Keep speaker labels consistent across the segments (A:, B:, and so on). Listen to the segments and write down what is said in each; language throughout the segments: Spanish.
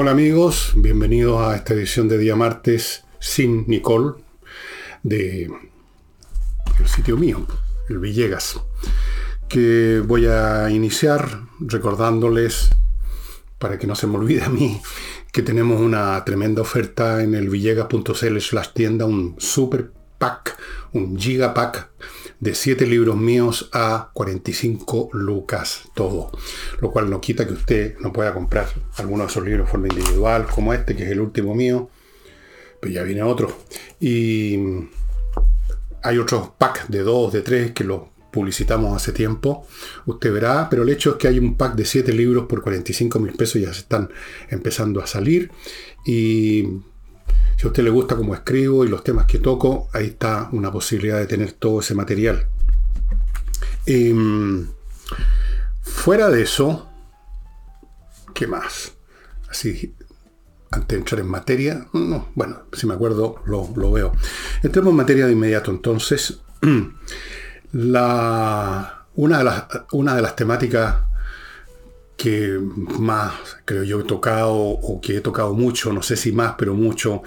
A: Hola amigos, bienvenidos a esta edición de día martes sin Nicole de el sitio mío, el Villegas, que voy a iniciar recordándoles, para que no se me olvide a mí, que tenemos una tremenda oferta en el villegas.cl slash tienda, un super pack, un gigapack de 7 libros míos a 45 lucas todo. Lo cual no quita que usted no pueda comprar alguno de esos libros de forma individual, como este, que es el último mío. Pero ya viene otro. Y hay otros packs de 2, de 3 que los publicitamos hace tiempo. Usted verá, pero el hecho es que hay un pack de 7 libros por 45 mil pesos, ya se están empezando a salir. Y si a usted le gusta cómo escribo y los temas que toco, ahí está una posibilidad de tener todo ese material. Em, fuera de eso, ¿qué más? Así, antes de entrar en materia, no, bueno, si me acuerdo, lo, lo veo. Entremos en materia de inmediato, entonces. La, una, de las, una de las temáticas que más, creo yo, he tocado o que he tocado mucho, no sé si más, pero mucho,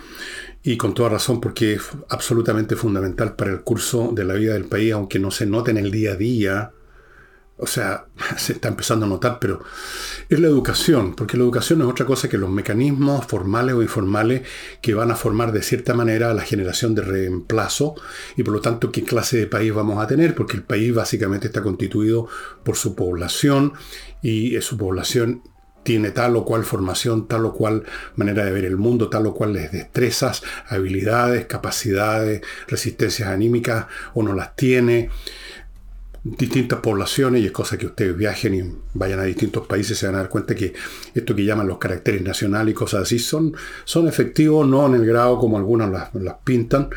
A: y con toda razón porque es absolutamente fundamental para el curso de la vida del país, aunque no se note en el día a día, o sea, se está empezando a notar, pero es la educación, porque la educación es otra cosa que los mecanismos formales o informales que van a formar de cierta manera la generación de reemplazo y por lo tanto qué clase de país vamos a tener, porque el país básicamente está constituido por su población y su población tiene tal o cual formación, tal o cual manera de ver el mundo, tal o cual destrezas, habilidades, capacidades, resistencias anímicas o no las tiene distintas poblaciones y es cosa que ustedes viajen y vayan a distintos países se van a dar cuenta que esto que llaman los caracteres nacionales y cosas así son, son efectivos, no en el grado como algunos las, las, pintan,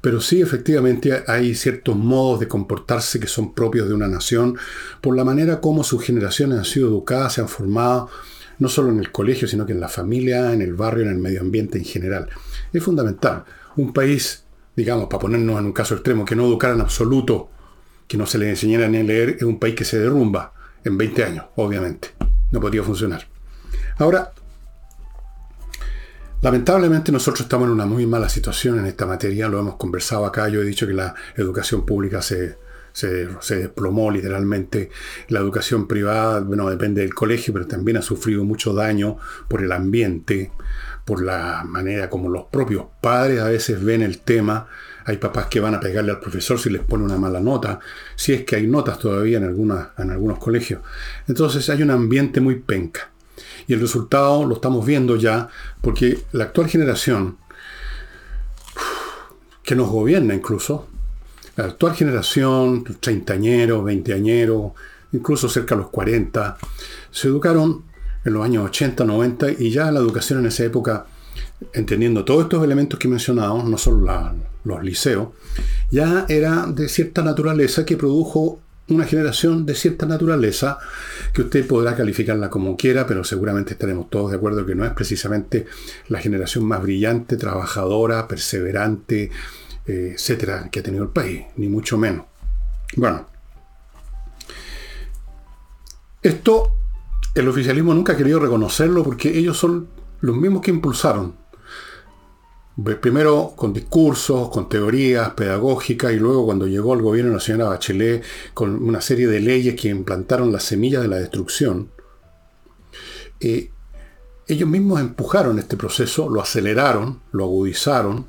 A: pero sí efectivamente hay ciertos modos de comportarse que son propios de una nación por la manera como sus generaciones han sido educadas, se han formado, no solo en el colegio, sino que en la familia, en el barrio, en el medio ambiente en general. Es fundamental. Un país, digamos, para ponernos en un caso extremo, que no educara en absoluto que no se le enseñara ni a leer es un país que se derrumba en 20 años, obviamente. No podría funcionar. Ahora, lamentablemente nosotros estamos en una muy mala situación en esta materia, lo hemos conversado acá, yo he dicho que la educación pública se, se, se, desplomó literalmente. La educación privada, bueno, depende del colegio, pero también ha sufrido mucho daño por el ambiente, por la manera como los propios padres a veces ven el tema hay papás que van a pegarle al profesor si les pone una mala nota, si es que hay notas todavía en, en algunos colegios. Entonces hay un ambiente muy penca. Y el resultado lo estamos viendo ya porque la actual generación, que nos gobierna incluso, la actual generación, treintañeros, veinteañeros, incluso cerca de los 40, se educaron en los años 80, 90 y ya la educación en esa época entendiendo todos estos elementos que he mencionado, no solo los liceos, ya era de cierta naturaleza que produjo una generación de cierta naturaleza que usted podrá calificarla como quiera, pero seguramente estaremos todos de acuerdo que no es precisamente la generación más brillante, trabajadora, perseverante, eh, etcétera, que ha tenido el país, ni mucho menos. Bueno, esto el oficialismo nunca ha querido reconocerlo porque ellos son los mismos que impulsaron primero con discursos, con teorías pedagógicas y luego cuando llegó al gobierno la señora Bachelet con una serie de leyes que implantaron las semillas de la destrucción, eh, ellos mismos empujaron este proceso, lo aceleraron, lo agudizaron.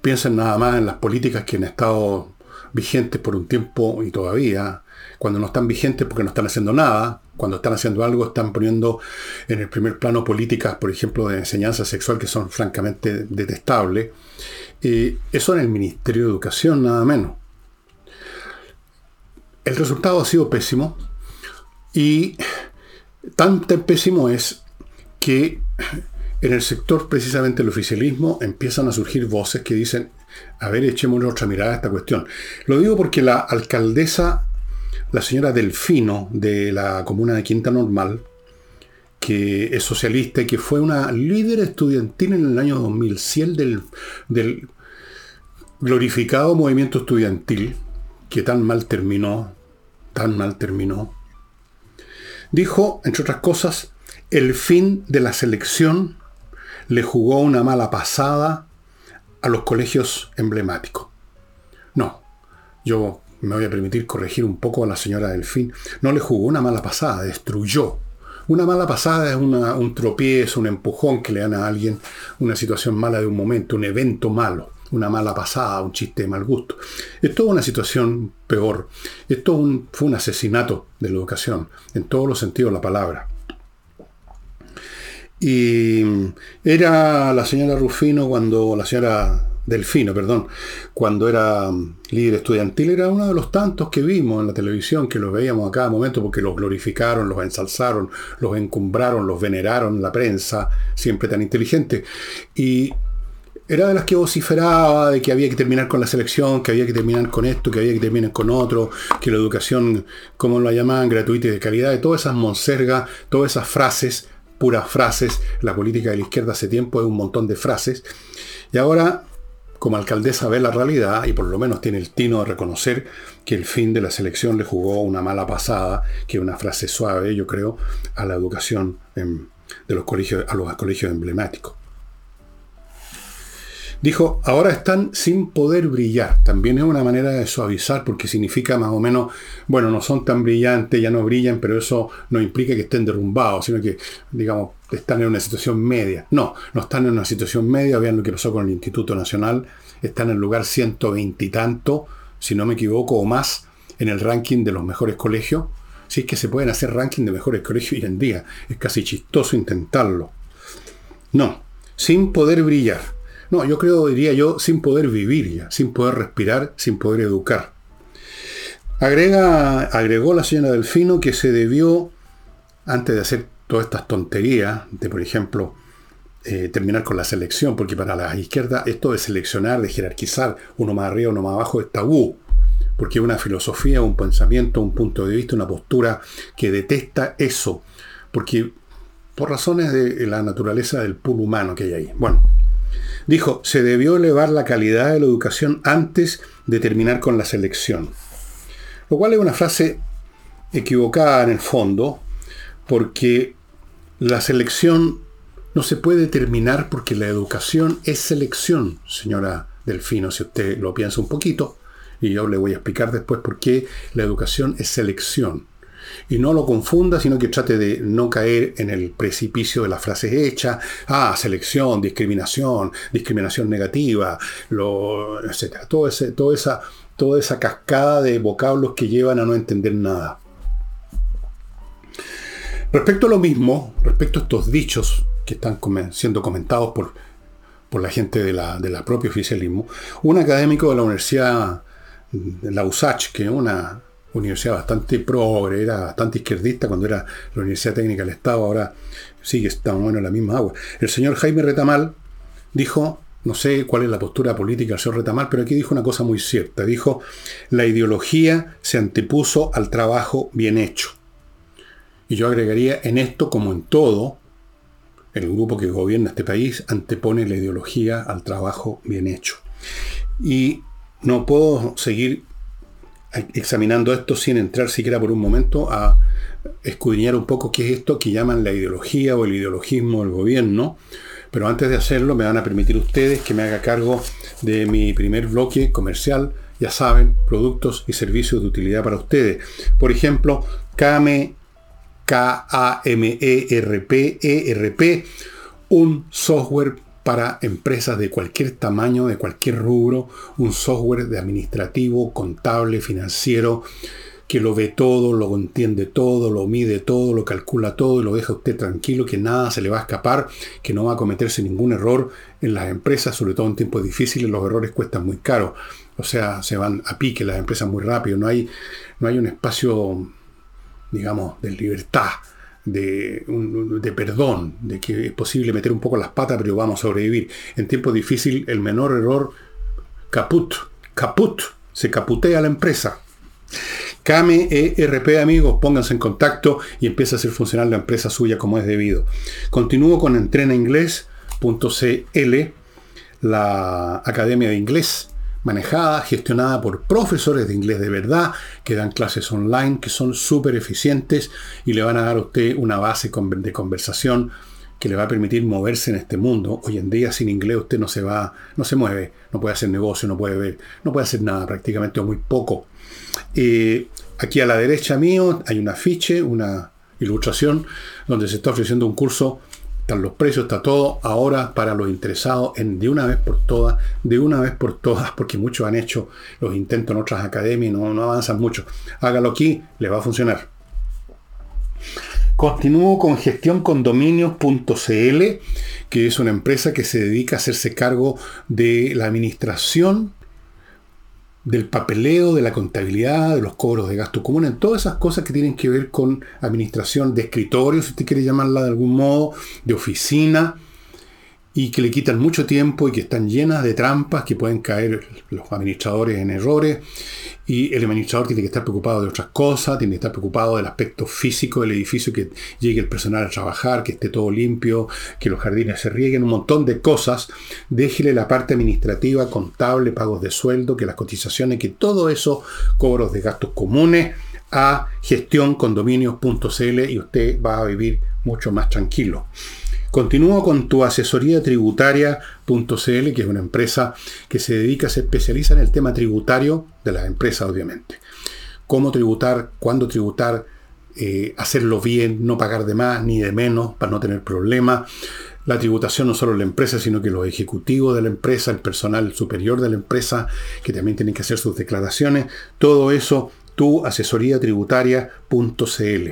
A: Piensen nada más en las políticas que han estado vigentes por un tiempo y todavía, cuando no están vigentes porque no están haciendo nada, cuando están haciendo algo están poniendo en el primer plano políticas, por ejemplo, de enseñanza sexual que son francamente detestables. y eso en el Ministerio de Educación, nada menos. El resultado ha sido pésimo y tan, pésimo es que en el sector precisamente el oficialismo empiezan a surgir voces que dicen, a ver, echémosle otra mirada a esta cuestión. Lo digo porque la alcaldesa la señora Delfino de la comuna de Quinta Normal, que es socialista y que fue una líder estudiantil en el año 2100 del, del glorificado movimiento estudiantil, que tan mal terminó, tan mal terminó, dijo, entre otras cosas, el fin de la selección le jugó una mala pasada a los colegios emblemáticos. No, yo me voy a permitir corregir un poco a la señora Delfín. No le jugó una mala pasada, destruyó. Una mala pasada es un tropiezo, un empujón que le dan a alguien, una situación mala de un momento, un evento malo, una mala pasada, un chiste de mal gusto. Es toda una situación peor. Esto fue un asesinato de la educación, en todos los sentidos de la palabra. Y era la señora Rufino cuando, la señora Delfino, perdón, cuando era líder estudiantil, era uno de los tantos que vimos en la televisión, que los veíamos a cada momento porque los glorificaron, los ensalzaron, los encumbraron, los veneraron en la prensa, siempre tan inteligente. Y era de las que vociferaba de que había que terminar con la selección, que había que terminar con esto, que había que terminar con otro, que la educación, como la llamaban, gratuita y de calidad, de todas esas monsergas, todas esas frases puras frases. La política de la izquierda hace tiempo es un montón de frases. Y ahora, como alcaldesa ve la realidad y por lo menos tiene el tino de reconocer que el fin de la selección le jugó una mala pasada, que es una frase suave, yo creo, a la educación de los colegios, a los colegios emblemáticos. Dijo, ahora están sin poder brillar. También es una manera de suavizar porque significa más o menos, bueno, no son tan brillantes, ya no brillan, pero eso no implica que estén derrumbados, sino que, digamos, están en una situación media. No, no están en una situación media. Vean lo que pasó con el Instituto Nacional. Están en el lugar 120 y si no me equivoco, o más, en el ranking de los mejores colegios. Si es que se pueden hacer ranking de mejores colegios hoy en día. Es casi chistoso intentarlo. No, sin poder brillar. No, yo creo, diría yo, sin poder vivir ya, sin poder respirar, sin poder educar. Agrega, agregó la señora Delfino que se debió, antes de hacer todas estas tonterías, de por ejemplo, eh, terminar con la selección, porque para la izquierda esto de seleccionar, de jerarquizar, uno más arriba, uno más abajo, es tabú, porque una filosofía, un pensamiento, un punto de vista, una postura que detesta eso, porque por razones de la naturaleza del pool humano que hay ahí. Bueno, Dijo, se debió elevar la calidad de la educación antes de terminar con la selección. Lo cual es una frase equivocada en el fondo, porque la selección no se puede terminar porque la educación es selección, señora Delfino, si usted lo piensa un poquito, y yo le voy a explicar después por qué la educación es selección. Y no lo confunda, sino que trate de no caer en el precipicio de las frases hechas. Ah, selección, discriminación, discriminación negativa, lo, etc. Todo toda, esa, toda esa cascada de vocablos que llevan a no entender nada. Respecto a lo mismo, respecto a estos dichos que están siendo comentados por, por la gente de la, de la propio oficialismo, un académico de la Universidad, de la USACH, que es una universidad bastante progre, era bastante izquierdista cuando era la Universidad Técnica del Estado, ahora sigue estamos bueno en la misma agua. El señor Jaime Retamal dijo, no sé cuál es la postura política del señor Retamal, pero aquí dijo una cosa muy cierta. Dijo, la ideología se antepuso al trabajo bien hecho. Y yo agregaría, en esto como en todo, el grupo que gobierna este país antepone la ideología al trabajo bien hecho. Y no puedo seguir examinando esto sin entrar siquiera por un momento a escudriñar un poco qué es esto que llaman la ideología o el ideologismo del gobierno. Pero antes de hacerlo me van a permitir ustedes que me haga cargo de mi primer bloque comercial. Ya saben, productos y servicios de utilidad para ustedes. Por ejemplo, KAME, K-A-M-E-R-P, E-R-P, un software para empresas de cualquier tamaño, de cualquier rubro, un software de administrativo, contable, financiero, que lo ve todo, lo entiende todo, lo mide todo, lo calcula todo y lo deja usted tranquilo, que nada se le va a escapar, que no va a cometerse ningún error en las empresas, sobre todo en tiempos difíciles, los errores cuestan muy caro. O sea, se van a pique las empresas muy rápido, no hay, no hay un espacio, digamos, de libertad de, perdón, de que es posible meter un poco las patas, pero vamos a sobrevivir. En tiempos difíciles, el menor error, caput, caput, se caputea la empresa. Kame ERP, amigos, pónganse en contacto y empieza a hacer funcionar la empresa suya como es debido. Continúo con entrenainglés.cl, la academia de inglés manejada, gestionada por profesores de inglés de verdad, que dan clases online, que son súper eficientes y le van a dar a usted una base de conversación que le va a permitir moverse en este mundo. Hoy en día sin inglés usted no se va, no se mueve, no puede hacer negocio, no puede ver, no puede hacer nada prácticamente o muy poco. Eh, aquí a la derecha mío hay un afiche, una ilustración donde se está ofreciendo un curso están los precios, está todo ahora para los interesados en de una vez por todas, de una vez por todas, porque muchos han hecho los intentos en otras academias y no, avanzan mucho. Hágalo aquí, le va a funcionar. Continúo con gestioncondominios.cl, que es una empresa que se dedica a hacerse cargo de la administración del papeleo, de la contabilidad, de los cobros de gastos comunes, todas esas cosas que tienen que ver con administración de escritorio, si usted quiere llamarla de algún modo, de oficina, y que le quitan mucho tiempo y que están llenas de trampas, que pueden caer los administradores en errores, y el administrador tiene que estar preocupado de otras cosas, tiene que estar preocupado del aspecto físico del edificio, que llegue el personal a trabajar, que esté todo limpio, que los jardines se rieguen, un montón de cosas. Déjele la parte administrativa, contable, pagos de sueldo, que las cotizaciones, que todo eso, cobros de gastos comunes, a gestioncondominios.cl y usted va a vivir mucho más tranquilo. Continúo con tu asesoría tributaria.cl, que es una empresa que se dedica, se especializa en el tema tributario de las empresas, obviamente. Cómo tributar, cuándo tributar, eh, hacerlo bien, no pagar de más ni de menos para no tener problemas. La tributación no solo la empresa, sino que los ejecutivos de la empresa, el personal superior de la empresa, que también tienen que hacer sus declaraciones. Todo eso tu asesoría tributaria.cl.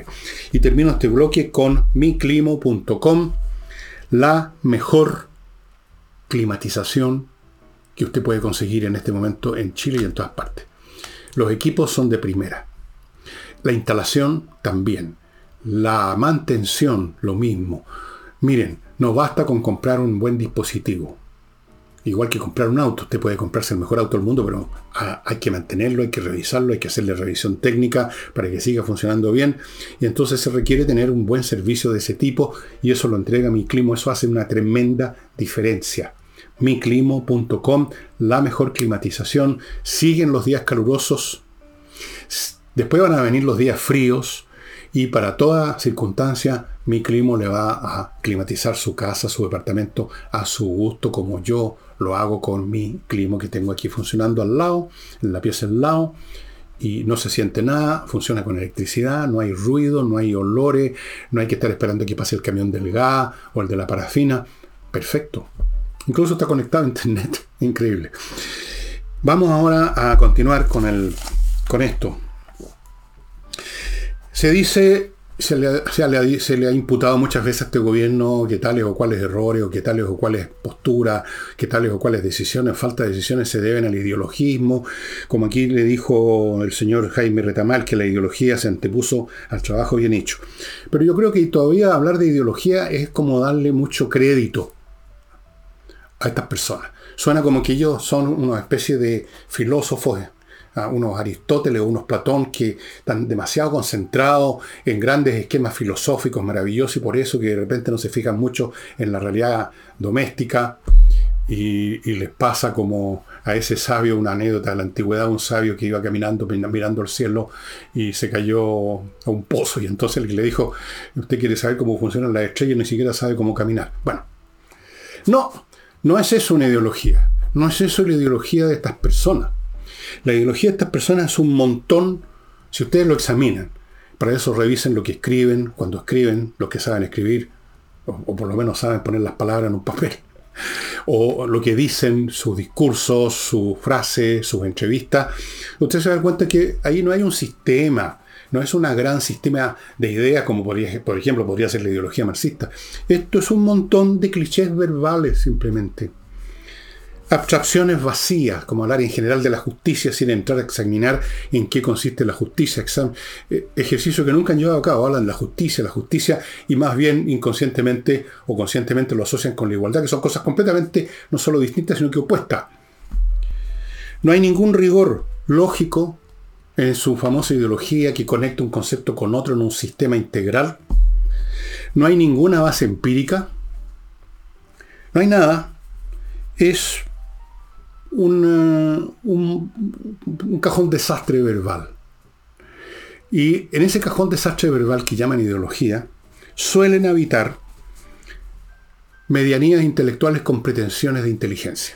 A: Y termino este bloque con miclimo.com la mejor climatización que usted puede conseguir en este momento en Chile y en todas partes. Los equipos son de primera. La instalación también. La mantención, lo mismo. Miren, no basta con comprar un buen dispositivo. Igual que comprar un auto, usted puede comprarse el mejor auto del mundo, pero hay que mantenerlo, hay que revisarlo, hay que hacerle revisión técnica para que siga funcionando bien. Y entonces se requiere tener un buen servicio de ese tipo y eso lo entrega Mi Climo. Eso hace una tremenda diferencia. Miclimo.com, la mejor climatización. Siguen los días calurosos. Después van a venir los días fríos. Y para toda circunstancia, mi clima le va a climatizar su casa, su departamento a su gusto, como yo lo hago con mi clima que tengo aquí funcionando al lado, en la pieza al lado, y no se siente nada, funciona con electricidad, no hay ruido, no hay olores, no hay que estar esperando que pase el camión del gas o el de la parafina. Perfecto. Incluso está conectado a internet. Increíble. Vamos ahora a continuar con, el, con esto. Se dice se le, ha, imputado muchas veces a este gobierno que tales o cuales errores, o que tales o cuales posturas, que tales o cuales decisiones, falta de decisiones se deben al ideologismo. Como aquí le dijo el señor Jaime Retamal, que la ideología se antepuso al trabajo bien hecho. Pero yo creo que todavía hablar de ideología es como darle mucho crédito a estas personas. Suena como que ellos son una especie de filósofos unos Aristóteles o unos Platón que están demasiado concentrados en grandes esquemas filosóficos maravillosos y por eso que de repente no se fijan mucho en la realidad doméstica y, les pasa como a ese sabio una anécdota de la antigüedad, un sabio que iba caminando mirando el cielo y se cayó a un pozo y entonces le dijo, usted quiere saber cómo funcionan las estrellas y ni siquiera sabe cómo caminar. Bueno, no, no es eso una ideología, no es eso la ideología de estas personas. La ideología de estas personas es un montón, si ustedes lo examinan. Para eso revisen lo que escriben, cuando escriben, lo que saben escribir, o, por lo menos saben poner las palabras en un papel. O lo que dicen, sus discursos, sus frases, sus entrevistas. Ustedes se dan cuenta que ahí no hay un sistema, no es un gran sistema de ideas como por ejemplo podría ser la ideología marxista. Esto es un montón de clichés verbales simplemente abstracciones vacías, como hablar en general de la justicia sin entrar a examinar en qué consiste la justicia. Eh, ejercicio que nunca han llevado a cabo, hablan de la justicia, la justicia, y más bien inconscientemente o conscientemente lo asocian con la igualdad, que son cosas completamente no solo distintas, sino que opuestas. No hay ningún rigor lógico en su famosa ideología que conecta un concepto con otro en un sistema integral. No hay ninguna base empírica. No hay nada. Es un, un, cajón desastre verbal. Y en ese cajón desastre verbal que llaman ideología, suelen habitar medianías intelectuales con pretensiones de inteligencia.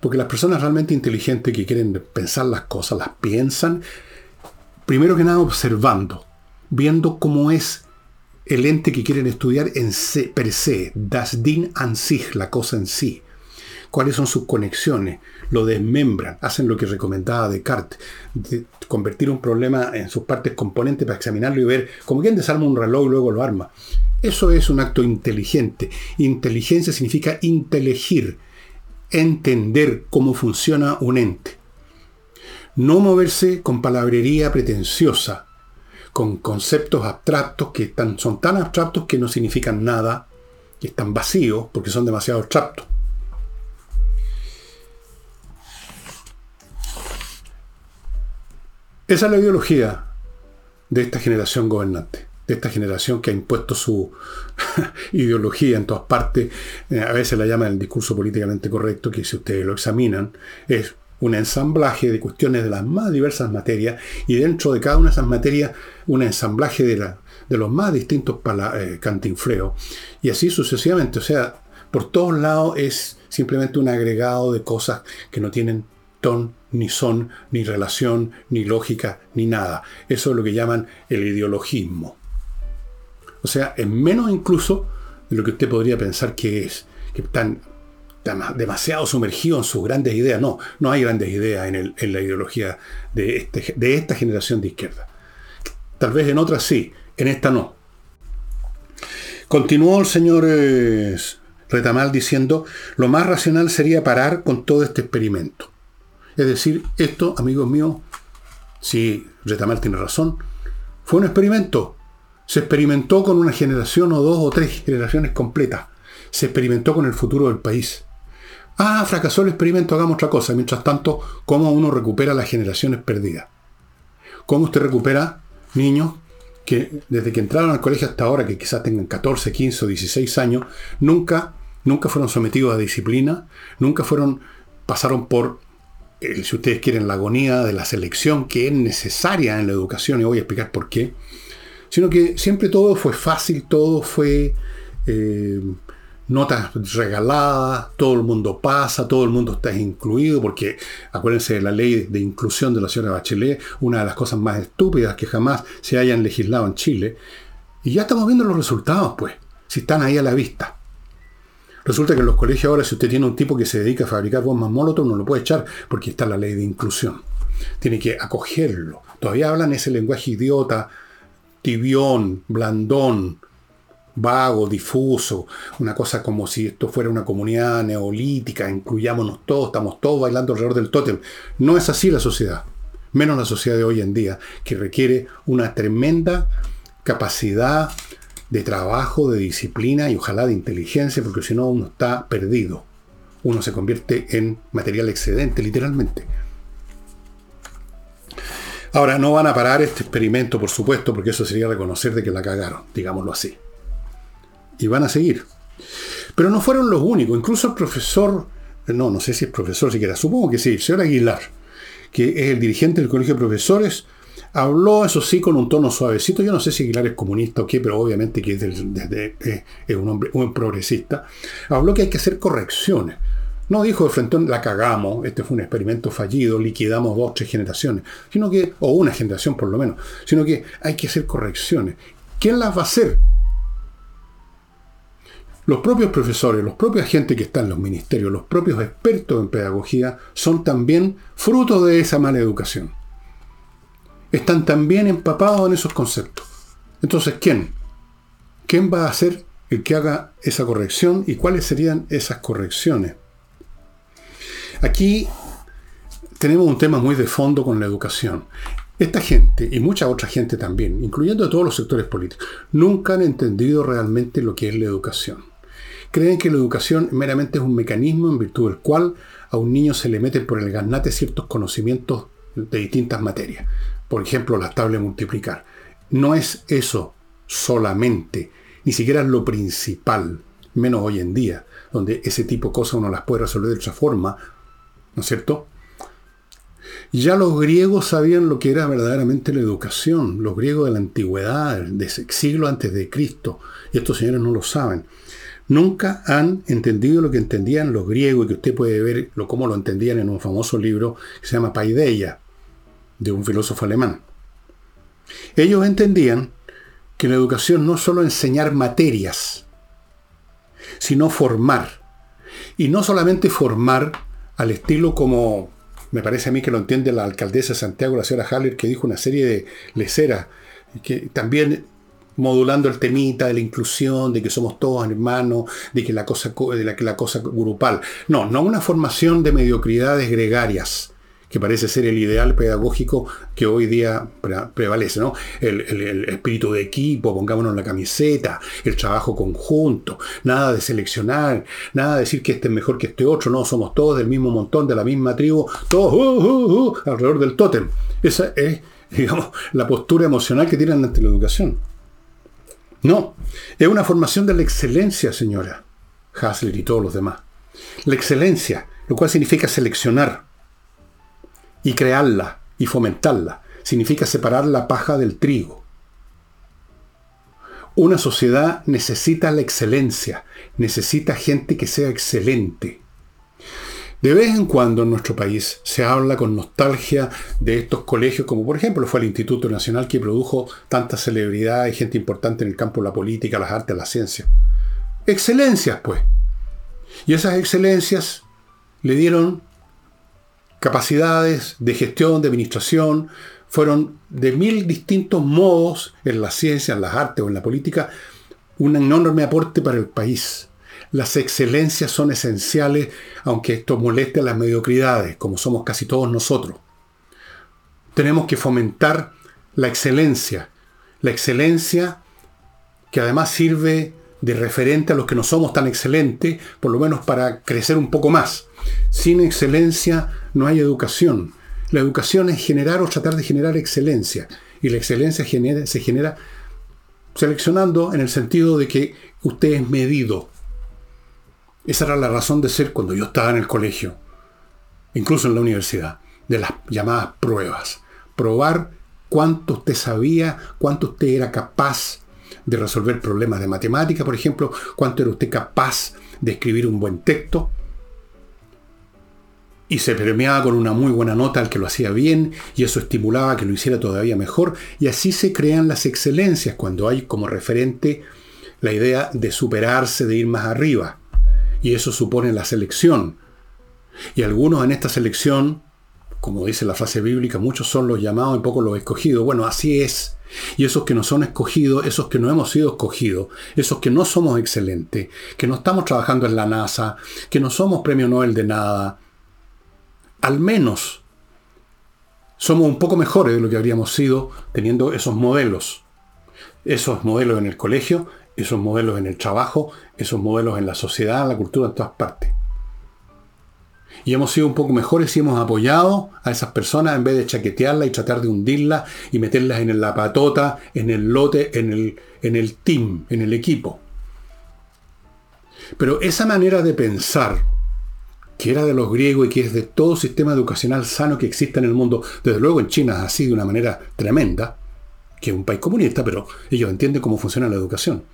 A: Porque las personas realmente inteligentes que quieren pensar las cosas, las piensan, primero que nada observando, viendo cómo es el ente que quieren estudiar en per se, das Ding an sich, la cosa en sí cuáles son sus conexiones, lo desmembran, hacen lo que recomendaba Descartes, de convertir un problema en sus partes componentes para examinarlo y ver como quien desarma un reloj y luego lo arma. Eso es un acto inteligente. Inteligencia significa inteligir, entender cómo funciona un ente. No moverse con palabrería pretenciosa, con conceptos abstractos que son tan abstractos que no significan nada, que están vacíos porque son demasiado abstractos. Esa es la ideología de esta generación gobernante, de esta generación que ha impuesto su ideología en todas partes. Eh, a veces la llaman el discurso políticamente correcto, que si ustedes lo examinan, es un ensamblaje de cuestiones de las más diversas materias y dentro de cada una de esas materias un ensamblaje de, los más distintos eh, cantinfleos y así sucesivamente. O sea, por todos lados es simplemente un agregado de cosas que no tienen ton, ni son, ni relación, ni lógica, ni nada. Eso es lo que llaman el ideologismo. O sea, es menos incluso de lo que usted podría pensar que es, que están, demasiado sumergidos en sus grandes ideas. No, no hay grandes ideas en, la ideología de, este, de esta generación de izquierda. Tal vez en otras sí, en esta no. Continuó el señor eh, Retamal diciendo, lo más racional sería parar con todo este experimento. Es decir, esto, amigos míos, si Retamal tiene razón, fue un experimento. Se experimentó con una generación o dos o tres generaciones completas. Se experimentó con el futuro del país. Ah, fracasó el experimento, hagamos otra cosa. Mientras tanto, ¿cómo uno recupera las generaciones perdidas? ¿Cómo usted recupera niños que desde que entraron al colegio hasta ahora, que quizás tengan 14, 15 o 16 años, nunca, nunca fueron sometidos a disciplina, nunca fueron, pasaron por si ustedes quieren, la agonía de la selección que es necesaria en la educación, y voy a explicar por qué, sino que siempre todo fue fácil, todo fue eh, notas regaladas, todo el mundo pasa, todo el mundo está incluido, porque acuérdense de la ley de inclusión de la señora Bachelet, una de las cosas más estúpidas que jamás se hayan legislado en Chile, y ya estamos viendo los resultados, pues, si están ahí a la vista. Resulta que en los colegios ahora, si usted tiene un tipo que se dedica a fabricar bombas molotov, no lo puede echar porque está la ley de inclusión. Tiene que acogerlo. Todavía hablan ese lenguaje idiota, tibión, blandón, vago, difuso, una cosa como si esto fuera una comunidad neolítica, incluyámonos todos, estamos todos bailando alrededor del tótem. No es así la sociedad, menos la sociedad de hoy en día, que requiere una tremenda capacidad de trabajo, de disciplina y ojalá de inteligencia, porque si no uno está perdido. Uno se convierte en material excedente, literalmente. Ahora, no van a parar este experimento, por supuesto, porque eso sería reconocer de que la cagaron, digámoslo así. Y van a seguir. Pero no fueron los únicos, incluso el profesor, no, no sé si es profesor siquiera, supongo que sí, el señor Aguilar, que es el dirigente del Colegio de Profesores, Habló, eso sí, con un tono suavecito. Yo no sé si Aguilar es comunista o qué, pero obviamente que es, un hombre un progresista. Habló que hay que hacer correcciones. No dijo de frente, la cagamos, este fue un experimento fallido, liquidamos dos, tres generaciones, sino que, o una generación por lo menos, sino que hay que hacer correcciones. ¿Quién las va a hacer? Los propios profesores, los propios agentes que están en los ministerios, los propios expertos en pedagogía, son también fruto de esa mala educación están también empapados en esos conceptos. Entonces, ¿quién? ¿Quién va a ser el que haga esa corrección y cuáles serían esas correcciones? Aquí tenemos un tema muy de fondo con la educación. Esta gente, y mucha otra gente también, incluyendo todos los sectores políticos, nunca han entendido realmente lo que es la educación. Creen que la educación meramente es un mecanismo en virtud del cual a un niño se le meten por el ganate ciertos conocimientos de distintas materias por ejemplo, la tabla de multiplicar. No es eso solamente, ni siquiera es lo principal, menos hoy en día, donde ese tipo de cosas uno las puede resolver de otra forma, ¿no es cierto? Ya los griegos sabían lo que era verdaderamente la educación, los griegos de la antigüedad, de siglo antes de Cristo, y estos señores no lo saben. Nunca han entendido lo que entendían los griegos y que usted puede ver lo, cómo lo entendían en un famoso libro que se llama Paideia, de un filósofo alemán. Ellos entendían que la educación no es solo enseñar materias, sino formar. Y no solamente formar al estilo como me parece a mí que lo entiende la alcaldesa de Santiago, la señora Haller, que dijo una serie de leceras, que también modulando el temita de la inclusión, de que somos todos hermanos, de que la cosa, de la, que la cosa grupal. No, no una formación de mediocridades gregarias, que parece ser el ideal pedagógico que hoy día prevalece, ¿no? El, espíritu de equipo, pongámonos la camiseta, el trabajo conjunto, nada de seleccionar, nada de decir que este es mejor que este otro, no, somos todos del mismo montón, de la misma tribu, todos uh, uh, uh, alrededor del tótem. Esa es, digamos, la postura emocional que tienen ante la educación. No, es una formación de la excelencia, señora Hasler y todos los demás. La excelencia, lo cual significa seleccionar y crearla y fomentarla. Significa separar la paja del trigo. Una sociedad necesita la excelencia, necesita gente que sea excelente. De vez en cuando en nuestro país se habla con nostalgia de estos colegios, como por ejemplo fue el Instituto Nacional que produjo tanta celebridad y gente importante en el campo de la política, las artes, las ciencias. Excelencias, pues. Y esas excelencias le dieron capacidades de gestión, de administración, fueron de mil distintos modos en las ciencias, en las artes o en la política, un enorme aporte para el país. Las excelencias son esenciales, aunque esto moleste a las mediocridades, como somos casi todos nosotros. Tenemos que fomentar la excelencia, la excelencia que además sirve de referente a los que no somos tan excelentes, por lo menos para crecer un poco más. Sin excelencia no hay educación. La educación es generar o tratar de generar excelencia. Y la excelencia se genera seleccionando en el sentido de que usted es medido. Esa era la razón de ser cuando yo estaba en el colegio, incluso en la universidad, de las llamadas pruebas. Probar cuánto usted sabía, cuánto usted era capaz de resolver problemas de matemática, por ejemplo, cuánto era usted capaz de escribir un buen texto, y se premiaba con una muy buena nota al que lo hacía bien y eso estimulaba que lo hiciera todavía mejor y así se crean las excelencias cuando hay como referente la idea de superarse, de ir más arriba y eso supone la selección. Y algunos en esta selección, como dice la frase bíblica, muchos son los llamados y pocos los escogidos. Bueno, así es. Y esos que no son escogidos, esos que no hemos sido escogidos, esos que no somos excelentes, que no estamos trabajando en la NASA, que no somos premio Nobel de nada, al menos somos un poco mejores de lo que habríamos sido teniendo esos modelos. Esos modelos en el colegio, esos modelos en el trabajo, esos modelos en la sociedad, en la cultura, en todas partes. Y hemos sido un poco mejores y hemos apoyado a esas personas en vez de chaquetearlas y tratar de hundirlas y meterlas en la patota, en el lote, en el, en el team, en el equipo. Pero esa manera de pensar que era de los griegos y que es de todo sistema educacional sano que existe en el mundo, desde luego en China así de una manera tremenda, que es un país comunista, pero ellos entienden cómo funciona la educación.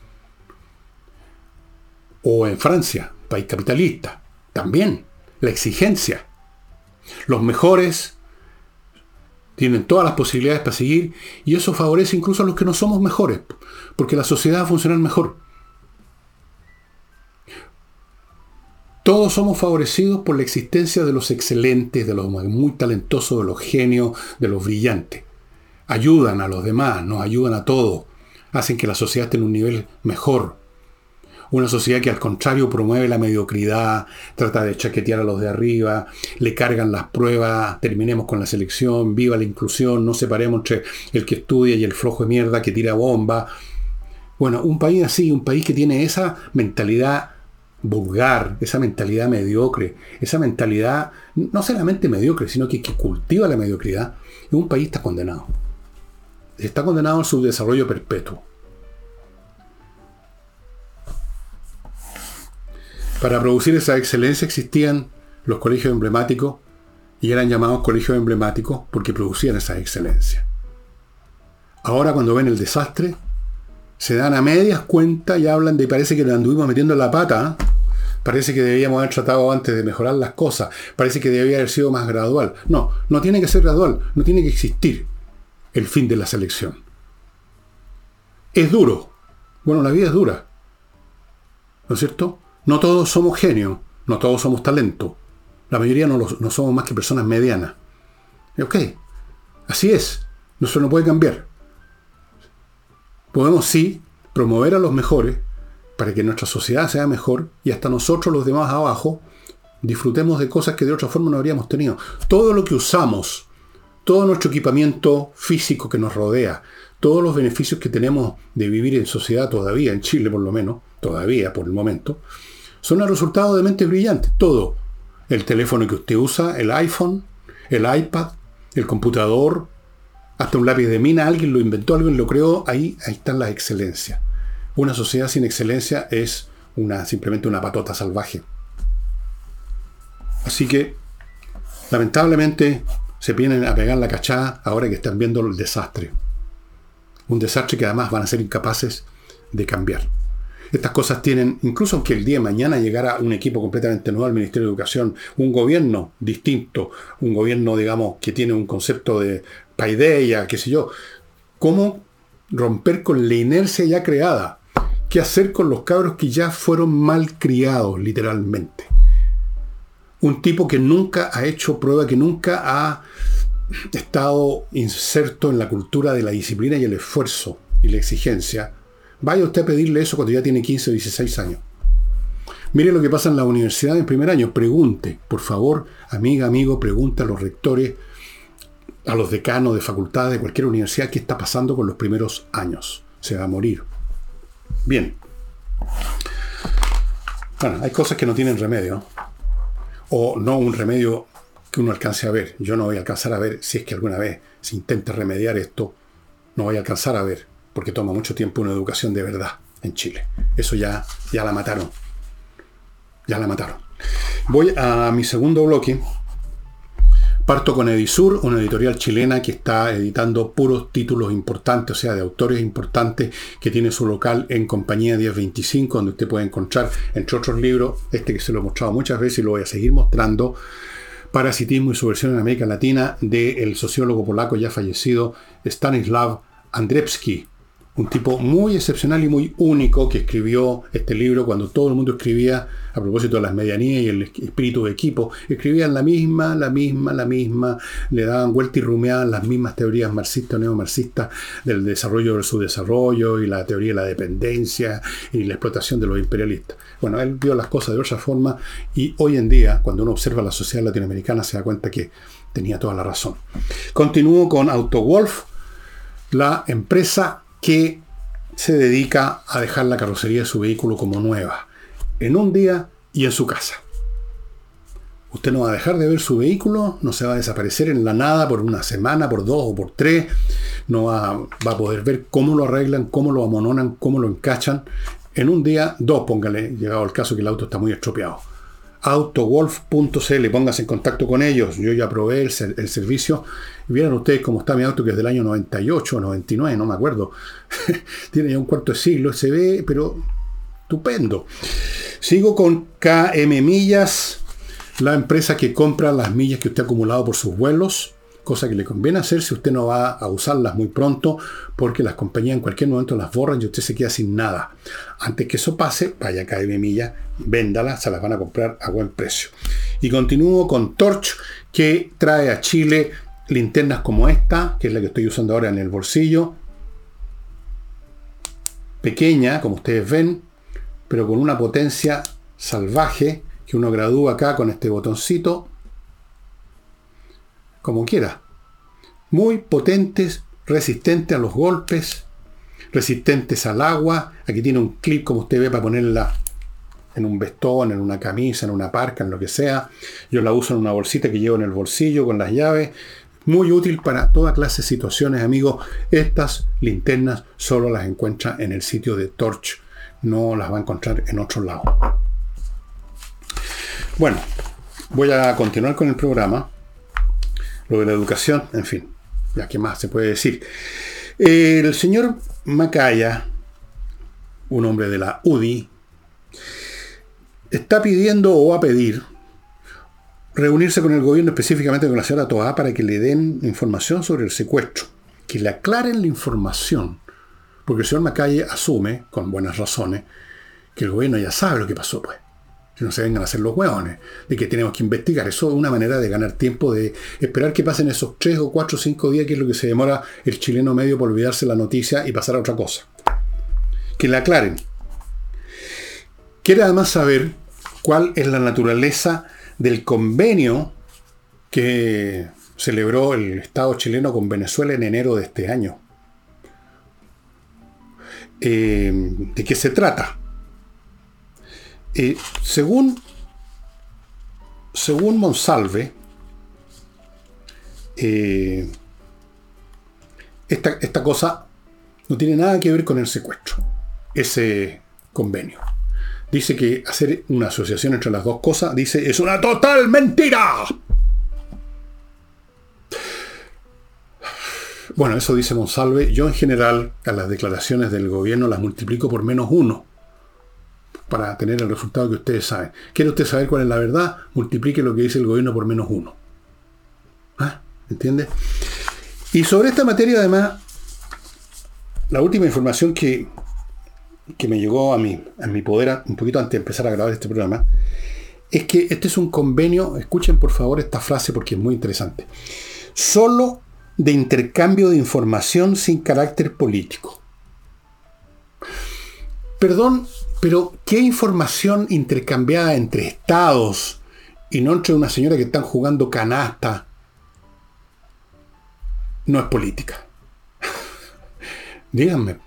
A: O en Francia, país capitalista, también la exigencia. Los mejores tienen todas las posibilidades para seguir y eso favorece incluso a los que no somos mejores, porque la sociedad va a funcionar mejor. Todos somos favorecidos por la existencia de los excelentes, de los muy talentosos, de los genios, de los brillantes. Ayudan a los demás, nos ayudan a todos, hacen que la sociedad esté en un nivel mejor. Una sociedad que al contrario promueve la mediocridad, trata de chaquetear a los de arriba, le cargan las pruebas, terminemos con la selección, viva la inclusión, no separemos entre el que estudia y el flojo de mierda que tira bomba. Bueno, un país así, un país que tiene esa mentalidad vulgar, esa mentalidad mediocre, esa mentalidad no solamente mediocre, sino que, cultiva la mediocridad, un país está condenado. Está condenado a su desarrollo perpetuo. Para producir esa excelencia existían los colegios emblemáticos y eran llamados colegios emblemáticos porque producían esa excelencia. Ahora cuando ven el desastre, se dan a medias cuenta y hablan de parece que le anduvimos metiendo la pata. ¿eh? Parece que debíamos haber tratado antes de mejorar las cosas. Parece que debía haber sido más gradual. No, no tiene que ser gradual. No tiene que existir el fin de la selección. Es duro. Bueno, la vida es dura. ¿No es cierto? No todos somos genios. No todos somos talento. La mayoría no, no somos más que personas medianas. Ok. Así es. Eso no puede cambiar. Podemos sí promover a los mejores para que nuestra sociedad sea mejor y hasta nosotros los demás abajo disfrutemos de cosas que de otra forma no habríamos tenido. Todo lo que usamos, todo nuestro equipamiento físico que nos rodea, todos los beneficios que tenemos de vivir en sociedad todavía, en Chile por lo menos, todavía por el momento, son el resultado de mentes brillantes. Todo. El teléfono que usted usa, el iPhone, el iPad, el computador, hasta un lápiz de mina, alguien lo inventó, alguien lo creó, ahí, ahí están las excelencias. Una sociedad sin excelencia es una, simplemente una patota salvaje. Así que, lamentablemente, se vienen a pegar la cachada ahora que están viendo el desastre. Un desastre que además van a ser incapaces de cambiar. Estas cosas tienen, incluso aunque el día de mañana llegara un equipo completamente nuevo al Ministerio de Educación, un gobierno distinto, un gobierno, digamos, que tiene un concepto de paideia, qué sé yo, ¿cómo romper con la inercia ya creada? ¿Qué hacer con los cabros que ya fueron mal criados, literalmente? Un tipo que nunca ha hecho prueba, que nunca ha estado inserto en la cultura de la disciplina y el esfuerzo y la exigencia, Vaya usted a pedirle eso cuando ya tiene 15 o 16 años. Mire lo que pasa en la universidad en primer año. Pregunte, por favor, amiga, amigo, pregunte a los rectores, a los decanos de facultades de cualquier universidad qué está pasando con los primeros años. Se va a morir. Bien. Bueno, hay cosas que no tienen remedio. O no un remedio que uno alcance a ver. Yo no voy a alcanzar a ver si es que alguna vez se intenta remediar esto. No voy a alcanzar a ver porque toma mucho tiempo una educación de verdad en Chile. Eso ya, ya la mataron. Ya la mataron. Voy a mi segundo bloque. Parto con Edisur, una editorial chilena que está editando puros títulos importantes, o sea, de autores importantes, que tiene su local en Compañía 1025, donde usted puede encontrar, entre otros libros, este que se lo he mostrado muchas veces y lo voy a seguir mostrando, Parasitismo y su versión en América Latina, del sociólogo polaco ya fallecido Stanislav Andrzejewski un tipo muy excepcional y muy único que escribió este libro cuando todo el mundo escribía, a propósito de las medianías y el espíritu de equipo, escribían la misma, la misma, la misma, le daban vuelta y rumeaban las mismas teorías marxistas o neomarxistas del desarrollo su desarrollo y la teoría de la dependencia y la explotación de los imperialistas. Bueno, él vio las cosas de otra forma y hoy en día, cuando uno observa la sociedad latinoamericana, se da cuenta que tenía toda la razón. Continúo con AutoWolf, la empresa que se dedica a dejar la carrocería de su vehículo como nueva, en un día y en su casa. Usted no va a dejar de ver su vehículo, no se va a desaparecer en la nada por una semana, por dos o por tres, no va, a poder ver cómo lo arreglan, cómo lo amononan, cómo lo encachan. En un día, dos, póngale, llegado el caso que el auto está muy estropeado autowolf.cl, póngase en contacto con ellos. Yo ya probé el, servicio. Vieron ustedes cómo está mi auto, que es del año 98 o 99, no me acuerdo. Tiene ya un cuarto de siglo, se ve, pero estupendo. Sigo con KM Millas, la empresa que compra las millas que usted ha acumulado por sus vuelos cosa que le conviene hacer si usted no va a usarlas muy pronto, porque las compañías en cualquier momento las borran y usted se queda sin nada. Antes que eso pase, vaya a KM Milla, véndalas, se las van a comprar a buen precio. Y continúo con Torch, que trae a Chile linternas como esta, que es la que estoy usando ahora en el bolsillo. Pequeña, como ustedes ven, pero con una potencia salvaje que uno gradúa acá con este botoncito como quiera. Muy potentes, resistentes a los golpes, resistentes al agua. Aquí tiene un clip, como usted ve, para ponerla en un vestón, en una camisa, en una parca, en lo que sea. Yo la uso en una bolsita que llevo en el bolsillo con las llaves. Muy útil para toda clase de situaciones, amigos. Estas linternas solo las encuentra en el sitio de Torch. No las va a encontrar en otro lado. Bueno, voy a continuar con el programa. Lo de la educación, en fin, ya que más se puede decir. El señor Macaya, un hombre de la UDI, está pidiendo o va a pedir reunirse con el gobierno, específicamente con la señora Toa, para que le den información sobre el secuestro, que le aclaren la información, porque el señor Macaya asume, con buenas razones, que el gobierno ya sabe lo que pasó, pues. Que no se vengan a hacer los hueones, de que tenemos que investigar. Eso es una manera de ganar tiempo, de esperar que pasen esos tres o cuatro o cinco días, que es lo que se demora el chileno medio por olvidarse la noticia y pasar a otra cosa. Que le aclaren. Quiere además saber cuál es la naturaleza del convenio que celebró el Estado chileno con Venezuela en enero de este año. Eh, ¿De qué se trata? Eh, según, según Monsalve, eh, esta, esta cosa no tiene nada que ver con el secuestro, ese convenio. Dice que hacer una asociación entre las dos cosas, dice, es una total mentira. Bueno, eso dice Monsalve. Yo en general a las declaraciones del gobierno las multiplico por menos uno para tener el resultado que ustedes saben. ¿Quiere usted saber cuál es la verdad? Multiplique lo que dice el gobierno por menos uno. ¿Ah? ¿Entiende? Y sobre esta materia, además, la última información que, que me llegó a mí, a mi poder un poquito antes de empezar a grabar este programa, es que este es un convenio, escuchen por favor esta frase porque es muy interesante, solo de intercambio de información sin carácter político. Perdón pero, ¿qué información intercambiada entre estados y no entre una señora que están jugando canasta no es política? Díganme,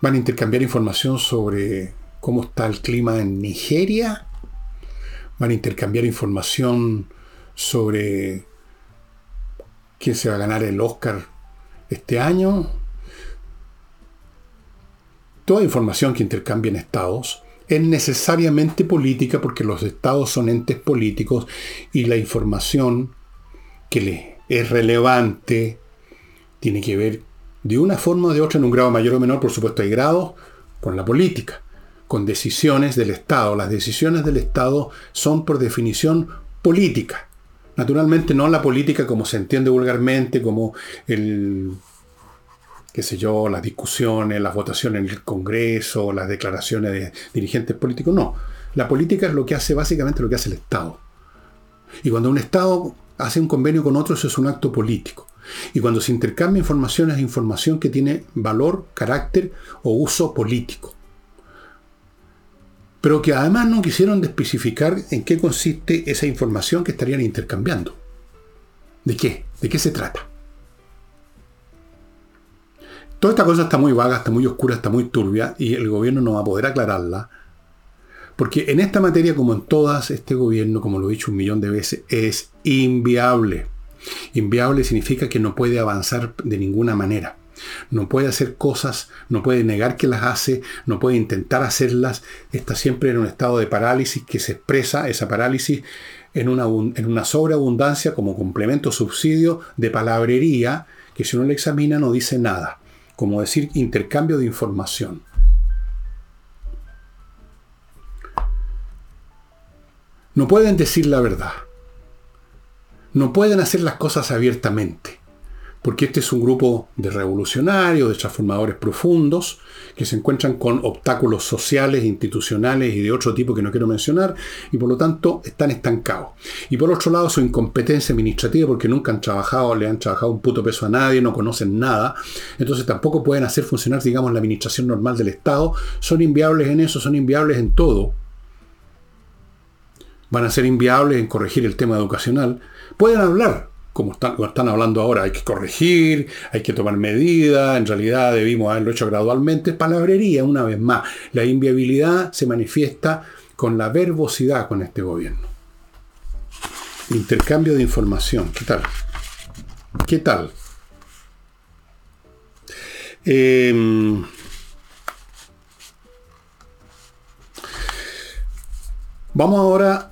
A: ¿van a intercambiar información sobre cómo está el clima en Nigeria? ¿Van a intercambiar información sobre quién se va a ganar el Oscar este año? Toda información que intercambien estados es necesariamente política porque los estados son entes políticos y la información que le es relevante tiene que ver de una forma o de otra, en un grado mayor o menor, por supuesto hay grados, con la política, con decisiones del Estado. Las decisiones del Estado son por definición política. Naturalmente no la política como se entiende vulgarmente, como el qué sé yo, las discusiones, las votaciones en el Congreso, las declaraciones de dirigentes políticos. No, la política es lo que hace básicamente lo que hace el Estado. Y cuando un Estado hace un convenio con otro, eso es un acto político. Y cuando se intercambia información, es información que tiene valor, carácter o uso político. Pero que además no quisieron especificar en qué consiste esa información que estarían intercambiando. ¿De qué? ¿De qué se trata? Toda esta cosa está muy vaga, está muy oscura, está muy turbia y el gobierno no va a poder aclararla. Porque en esta materia, como en todas, este gobierno, como lo he dicho un millón de veces, es inviable. Inviable significa que no puede avanzar de ninguna manera. No puede hacer cosas, no puede negar que las hace, no puede intentar hacerlas. Está siempre en un estado de parálisis que se expresa, esa parálisis, en una, en una sobreabundancia como complemento subsidio de palabrería que si uno le examina no dice nada como decir intercambio de información. No pueden decir la verdad. No pueden hacer las cosas abiertamente porque este es un grupo de revolucionarios, de transformadores profundos, que se encuentran con obstáculos sociales, institucionales y de otro tipo que no quiero mencionar, y por lo tanto están estancados. Y por otro lado, su incompetencia administrativa, porque nunca han trabajado, le han trabajado un puto peso a nadie, no conocen nada, entonces tampoco pueden hacer funcionar, digamos, la administración normal del Estado, son inviables en eso, son inviables en todo. Van a ser inviables en corregir el tema educacional. Pueden hablar, como están, hablando ahora, hay que corregir, hay que tomar medidas, en realidad debimos haberlo hecho gradualmente, palabrería una vez más. La inviabilidad se manifiesta con la verbosidad con este gobierno. Intercambio de información, ¿qué tal? ¿Qué tal? Em, vamos ahora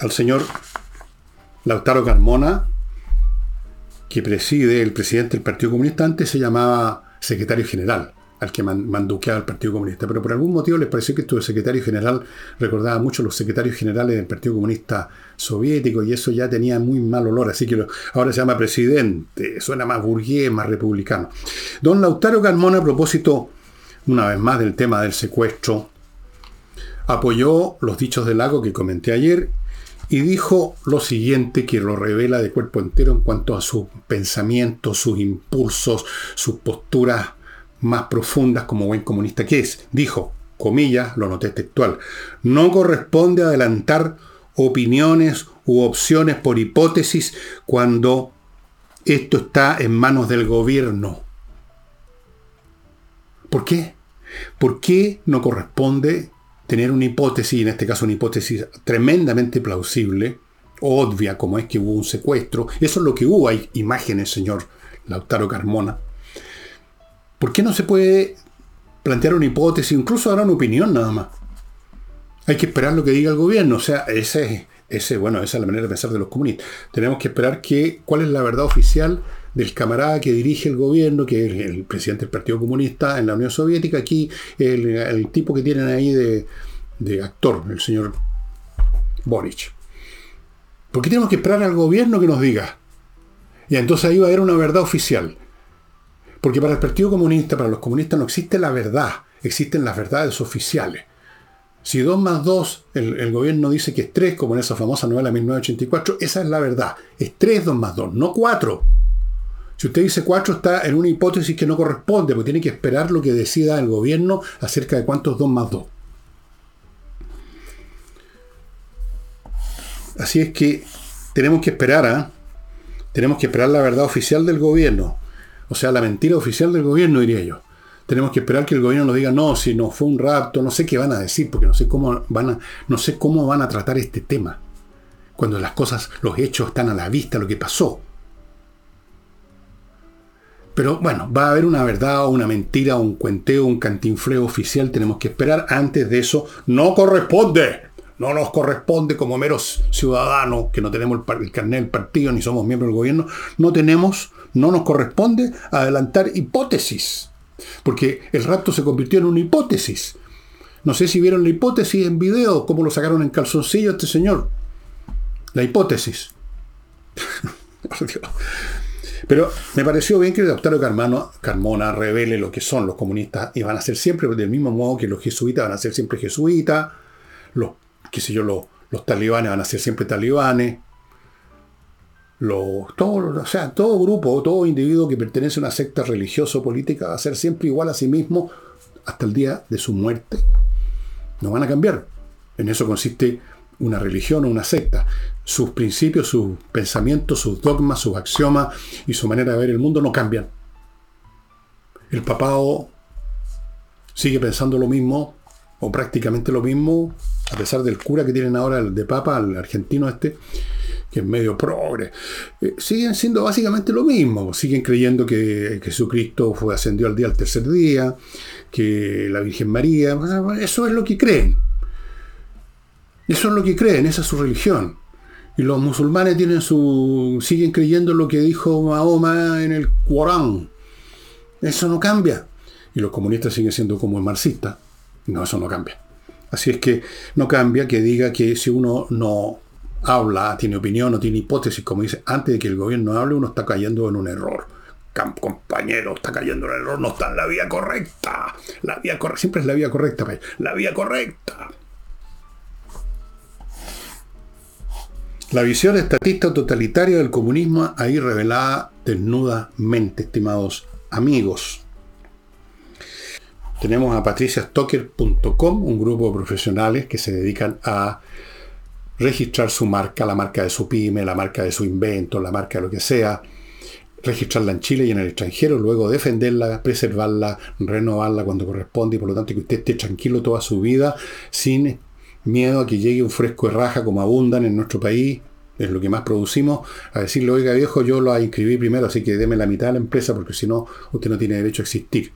A: al señor Lautaro Carmona, que preside el presidente del Partido Comunista, antes se llamaba secretario general al que manduqueaba el Partido Comunista, pero por algún motivo les pareció que esto de secretario general recordaba mucho a los secretarios generales del Partido Comunista Soviético y eso ya tenía muy mal olor, así que ahora se llama presidente, suena más burgués, más republicano. Don Lautaro Carmona, a propósito, una vez más, del tema del secuestro, apoyó los dichos del lago que comenté ayer y dijo lo siguiente que lo revela de cuerpo entero en cuanto a sus pensamientos, sus impulsos, sus posturas más profundas como buen comunista que es. Dijo, comillas, lo noté textual, no corresponde adelantar opiniones u opciones por hipótesis cuando esto está en manos del gobierno. ¿Por qué? ¿Por qué no corresponde tener una hipótesis, en este caso una hipótesis tremendamente plausible, obvia, como es que hubo un secuestro? Eso es lo que hubo, hay imágenes, señor Lautaro Carmona, ¿Por qué no se puede plantear una hipótesis, incluso dar una opinión nada más? Hay que esperar lo que diga el gobierno. O sea, ese, ese, bueno, esa es la manera de pensar de los comunistas. Tenemos que esperar que, cuál es la verdad oficial del camarada que dirige el gobierno, que es el presidente del Partido Comunista en la Unión Soviética, aquí el, tipo que tienen ahí de, actor, el señor Boric. ¿Por qué tenemos que esperar al gobierno que nos diga? Y entonces ahí va a haber una verdad oficial. Porque para el Partido Comunista, para los comunistas no existe la verdad, existen las verdades oficiales. Si 2 más 2, el, gobierno dice que es 3, como en esa famosa novela 1984, esa es la verdad. Es 3 2 más 2, no 4. Si usted dice 4 está en una hipótesis que no corresponde, porque tiene que esperar lo que decida el gobierno acerca de cuántos 2 más 2. Así es que tenemos que esperar. ¿ah? Tenemos que esperar la verdad oficial del gobierno. O sea, la mentira oficial del gobierno, diría yo. Tenemos que esperar que el gobierno nos diga, no, si no fue un rapto, no sé qué van a decir, porque no sé cómo van a, no sé cómo van a tratar este tema. Cuando las cosas, los hechos están a la vista, lo que pasó. Pero bueno, va a haber una verdad o una mentira, un cuenteo, un cantinfleo oficial, tenemos que esperar. Antes de eso, no corresponde. No nos corresponde como meros ciudadanos que no tenemos el, el carnet del partido ni somos miembros del gobierno, no tenemos no nos corresponde adelantar hipótesis, porque el rapto se convirtió en una hipótesis. No sé si vieron la hipótesis en video, cómo lo sacaron en calzoncillo este señor. La hipótesis. Pero me pareció bien que el doctor Carmona revele lo que son los comunistas y van a ser siempre del mismo modo que los jesuitas van a ser siempre jesuitas, los, qué sé yo, los, los talibanes van a ser siempre talibanes, todo, o sea, todo grupo, todo individuo que pertenece a una secta religiosa o política va a ser siempre igual a sí mismo hasta el día de su muerte. No van a cambiar. En eso consiste una religión o una secta. Sus principios, sus pensamientos, sus dogmas, sus axiomas y su manera de ver el mundo no cambian. El papado sigue pensando lo mismo o prácticamente lo mismo, a pesar del cura que tienen ahora, de papa, el argentino este, que es medio progre, eh, siguen siendo básicamente lo mismo. Siguen creyendo que, Jesucristo fue ascendió al día al tercer día, que la Virgen María, eso es lo que creen. Eso es lo que creen, esa es su religión. Y los musulmanes tienen su, siguen creyendo lo que dijo Mahoma en el Corán. Eso no cambia. Y los comunistas siguen siendo como el marxista. No, eso no cambia. Así es que no cambia que diga que si uno no habla, tiene opinión, no tiene hipótesis, como dice, antes de que el gobierno hable, uno está cayendo en un error. Compañero, está cayendo en un error, no está en la vía correcta. La vía correcta, siempre es la vía correcta, la vía correcta. La visión estatista totalitaria del comunismo ahí revelada desnudamente, estimados amigos. Tenemos a patriciastocker.com, un grupo de profesionales que se dedican a registrar su marca, la marca de su pyme, la marca de su invento, la marca de lo que sea, registrarla en Chile y en el extranjero, luego defenderla, preservarla, renovarla cuando corresponde y por lo tanto que usted esté tranquilo toda su vida sin miedo a que llegue un fresco de raja como abundan en nuestro país, es lo que más producimos, a decirle, oiga viejo, yo lo inscribí primero, así que deme la mitad de la empresa porque si no, usted no tiene derecho a existir.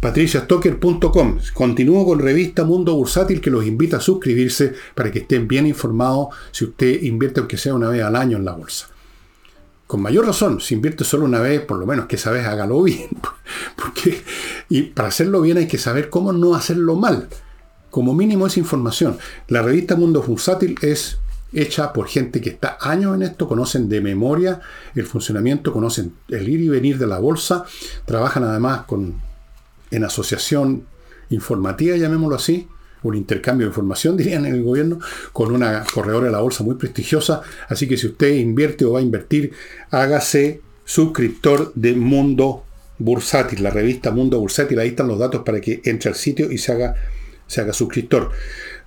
A: patriciastocker.com. Continúo con revista Mundo Bursátil que los invita a suscribirse para que estén bien informados si usted invierte aunque sea una vez al año en la bolsa. Con mayor razón, si invierte solo una vez, por lo menos que esa vez hágalo bien. Porque, y para hacerlo bien hay que saber cómo no hacerlo mal. Como mínimo es información. La revista Mundo Bursátil es hecha por gente que está años en esto, conocen de memoria el funcionamiento, conocen el ir y venir de la bolsa, trabajan además con en asociación informativa, llamémoslo así, un intercambio de información, dirían en el gobierno, con una corredora de la bolsa muy prestigiosa. Así que si usted invierte o va a invertir, hágase suscriptor de Mundo Bursátil, la revista Mundo Bursátil. Ahí están los datos para que entre al sitio y se haga, se haga suscriptor.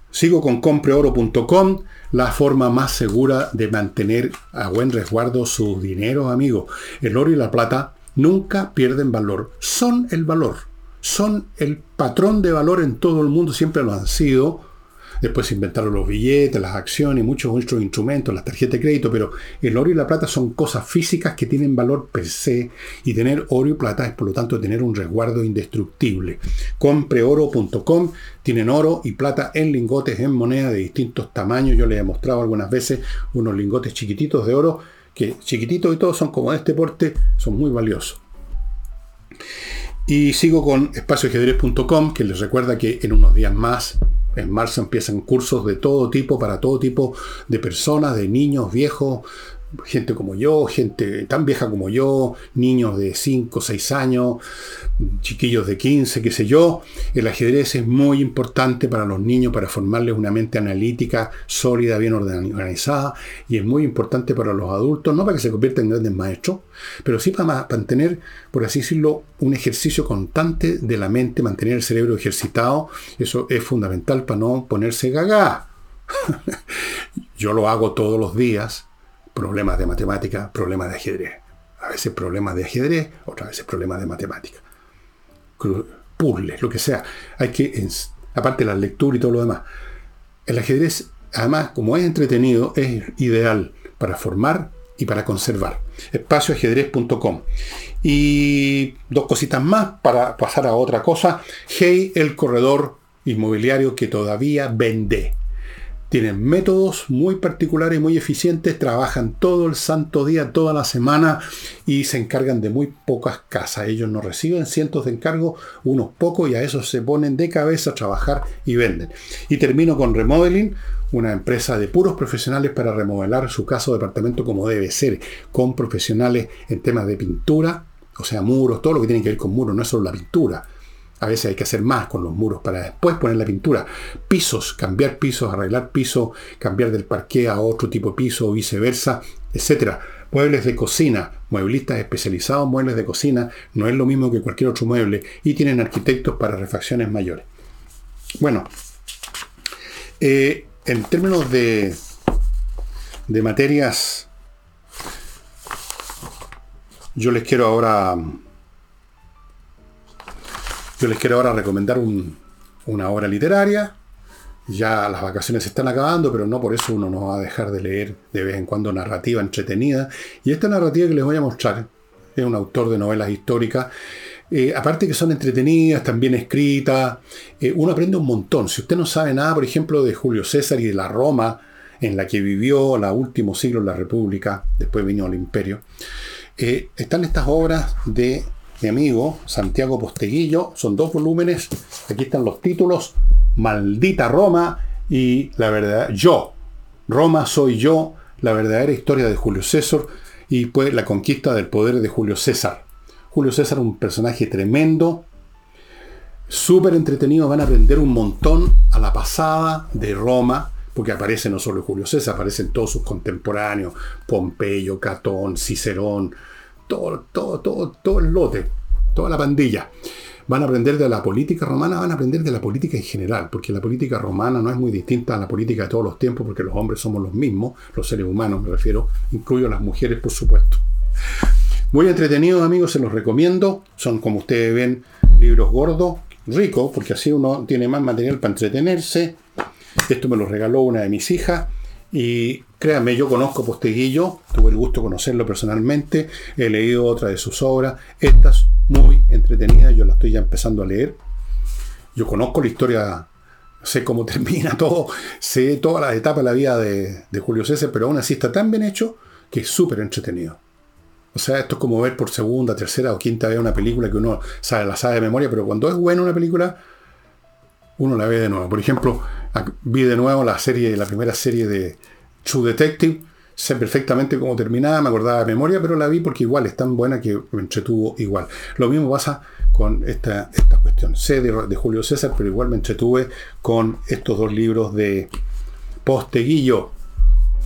A: Sigo con compreoro.com, la forma más segura de mantener a buen resguardo sus dineros, amigos. El oro y la plata nunca pierden valor, son el valor son el patrón de valor en todo el mundo, siempre lo han sido. Después se inventaron los billetes, las acciones, muchos otros instrumentos, las tarjetas de crédito, pero el oro y la plata son cosas físicas que tienen valor per se y tener oro y plata es por lo tanto tener un resguardo indestructible. Compreoro.com tienen oro y plata en lingotes, en moneda de distintos tamaños. Yo les he mostrado algunas veces unos lingotes chiquititos de oro que chiquititos y todos son como de este porte, son muy valiosos. Y sigo con espacioajedrez.com, que les recuerda que en unos días más, en marzo, empiezan cursos de todo tipo, para todo tipo de personas, de niños, viejos, gente como yo, gente tan vieja como yo, niños de 5, 6 años, chiquillos de 15, qué sé yo. El ajedrez es muy importante para los niños, para formarles una mente analítica, sólida, bien organizada, y es muy importante para los adultos, no para que se conviertan en grandes maestros, pero sí para mantener, por así decirlo, un ejercicio constante de la mente, mantener el cerebro ejercitado. Eso es fundamental para no ponerse gaga. yo lo hago todos los días problemas de matemática, problemas de ajedrez. A veces problemas de ajedrez, otras veces problemas de matemática. Puzzles, lo que sea. Hay que, aparte de la lectura y todo lo demás. El ajedrez, además, como es entretenido, es ideal para formar y para conservar. Espacioajedrez.com. Y dos cositas más para pasar a otra cosa. Hey, el corredor inmobiliario que todavía vende. Tienen métodos muy particulares, muy eficientes, trabajan todo el santo día, toda la semana y se encargan de muy pocas casas. Ellos no reciben cientos de encargos, unos pocos, y a esos se ponen de cabeza a trabajar y venden. Y termino con Remodeling, una empresa de puros profesionales para remodelar su casa o departamento como debe ser, con profesionales en temas de pintura, o sea, muros, todo lo que tiene que ver con muros, no es solo la pintura a veces hay que hacer más con los muros para después poner la pintura. Pisos, cambiar pisos, arreglar pisos, cambiar del parqué a otro tipo de piso viceversa, etc. Muebles de cocina, mueblistas especializados muebles de cocina, no es lo mismo que cualquier otro mueble y tienen arquitectos para refacciones mayores. Bueno, eh, en términos de, de materias, yo les quiero ahora yo les quiero ahora recomendar una obra literaria. Ya las vacaciones están acabando, pero no por eso uno no va a dejar de leer de vez en cuando narrativa entretenida. Y esta narrativa que les voy a mostrar es un autor de novelas históricas. Eh, aparte que son entretenidas, también escritas, eh, uno aprende un montón. Si usted no sabe nada, por ejemplo, de Julio César y de la Roma en la que vivió la último siglo la República, después vino el Imperio, eh, están estas obras de mi amigo Santiago Posteguillo. Son dos volúmenes. Aquí están los títulos. Maldita Roma y la verdad, yo. Roma soy yo, la verdadera historia de Julio César y pues la conquista del poder de Julio César. Julio César, un personaje tremendo, súper entretenido, van a aprender un montón a la pasada de Roma, porque aparece no solo Julio César, aparecen todos sus contemporáneos, Pompeyo, Catón, Cicerón, todo, todo, todo, todo el lote, toda la pandilla. Van a aprender de la política romana, van a aprender de la política en general, porque la política romana no es muy distinta a la política de todos los tiempos, porque los hombres somos los mismos, los seres humanos me refiero, incluyo las mujeres, por supuesto. Muy entretenidos, amigos, se los recomiendo. Son, como ustedes ven, libros gordos, ricos, porque así uno tiene más material para entretenerse. Esto me lo regaló una de mis hijas y Créanme, yo conozco Posteguillo, tuve el gusto de conocerlo personalmente, he leído otra de sus obras, esta es muy entretenida, yo la estoy ya empezando a leer. Yo conozco la historia, sé cómo termina todo, sé todas las etapas de la vida de, de Julio César, pero aún así está tan bien hecho que es súper entretenido. O sea, esto es como ver por segunda, tercera o quinta vez una película que uno sabe, la sabe de memoria, pero cuando es buena una película, uno la ve de nuevo. Por ejemplo, vi de nuevo la serie, la primera serie de True Detective. Sé perfectamente cómo terminaba, me acordaba de memoria, pero la vi porque igual es tan buena que me entretuvo igual. Lo mismo pasa con esta, esta cuestión. Sé de, Julio César, pero igual me entretuve con estos dos libros de Posteguillo,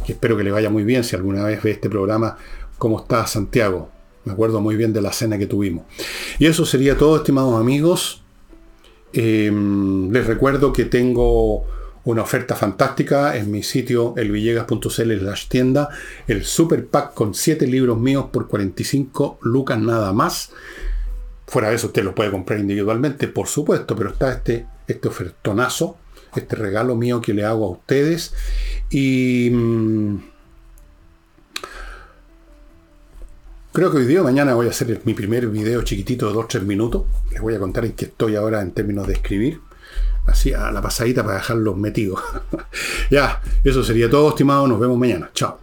A: que espero que le vaya muy bien si alguna vez ve este programa, cómo está Santiago. Me acuerdo muy bien de la cena que tuvimos. Y eso sería todo, estimados amigos. Eh, les recuerdo que tengo una oferta fantástica en mi sitio elvillegas.cl tienda, el super pack con 7 libros míos por 45 lucas nada más. Fuera de eso usted lo puede comprar individualmente, por supuesto, pero está este, este ofertonazo, este regalo mío que le hago a ustedes. Y mmm, creo que hoy día mañana voy a hacer mi primer video chiquitito de 2-3 minutos. Les voy a contar en qué estoy ahora en términos de escribir así a la pasadita para dejarlos metidos. ya, eso sería todo, estimado. Nos vemos mañana. Chao.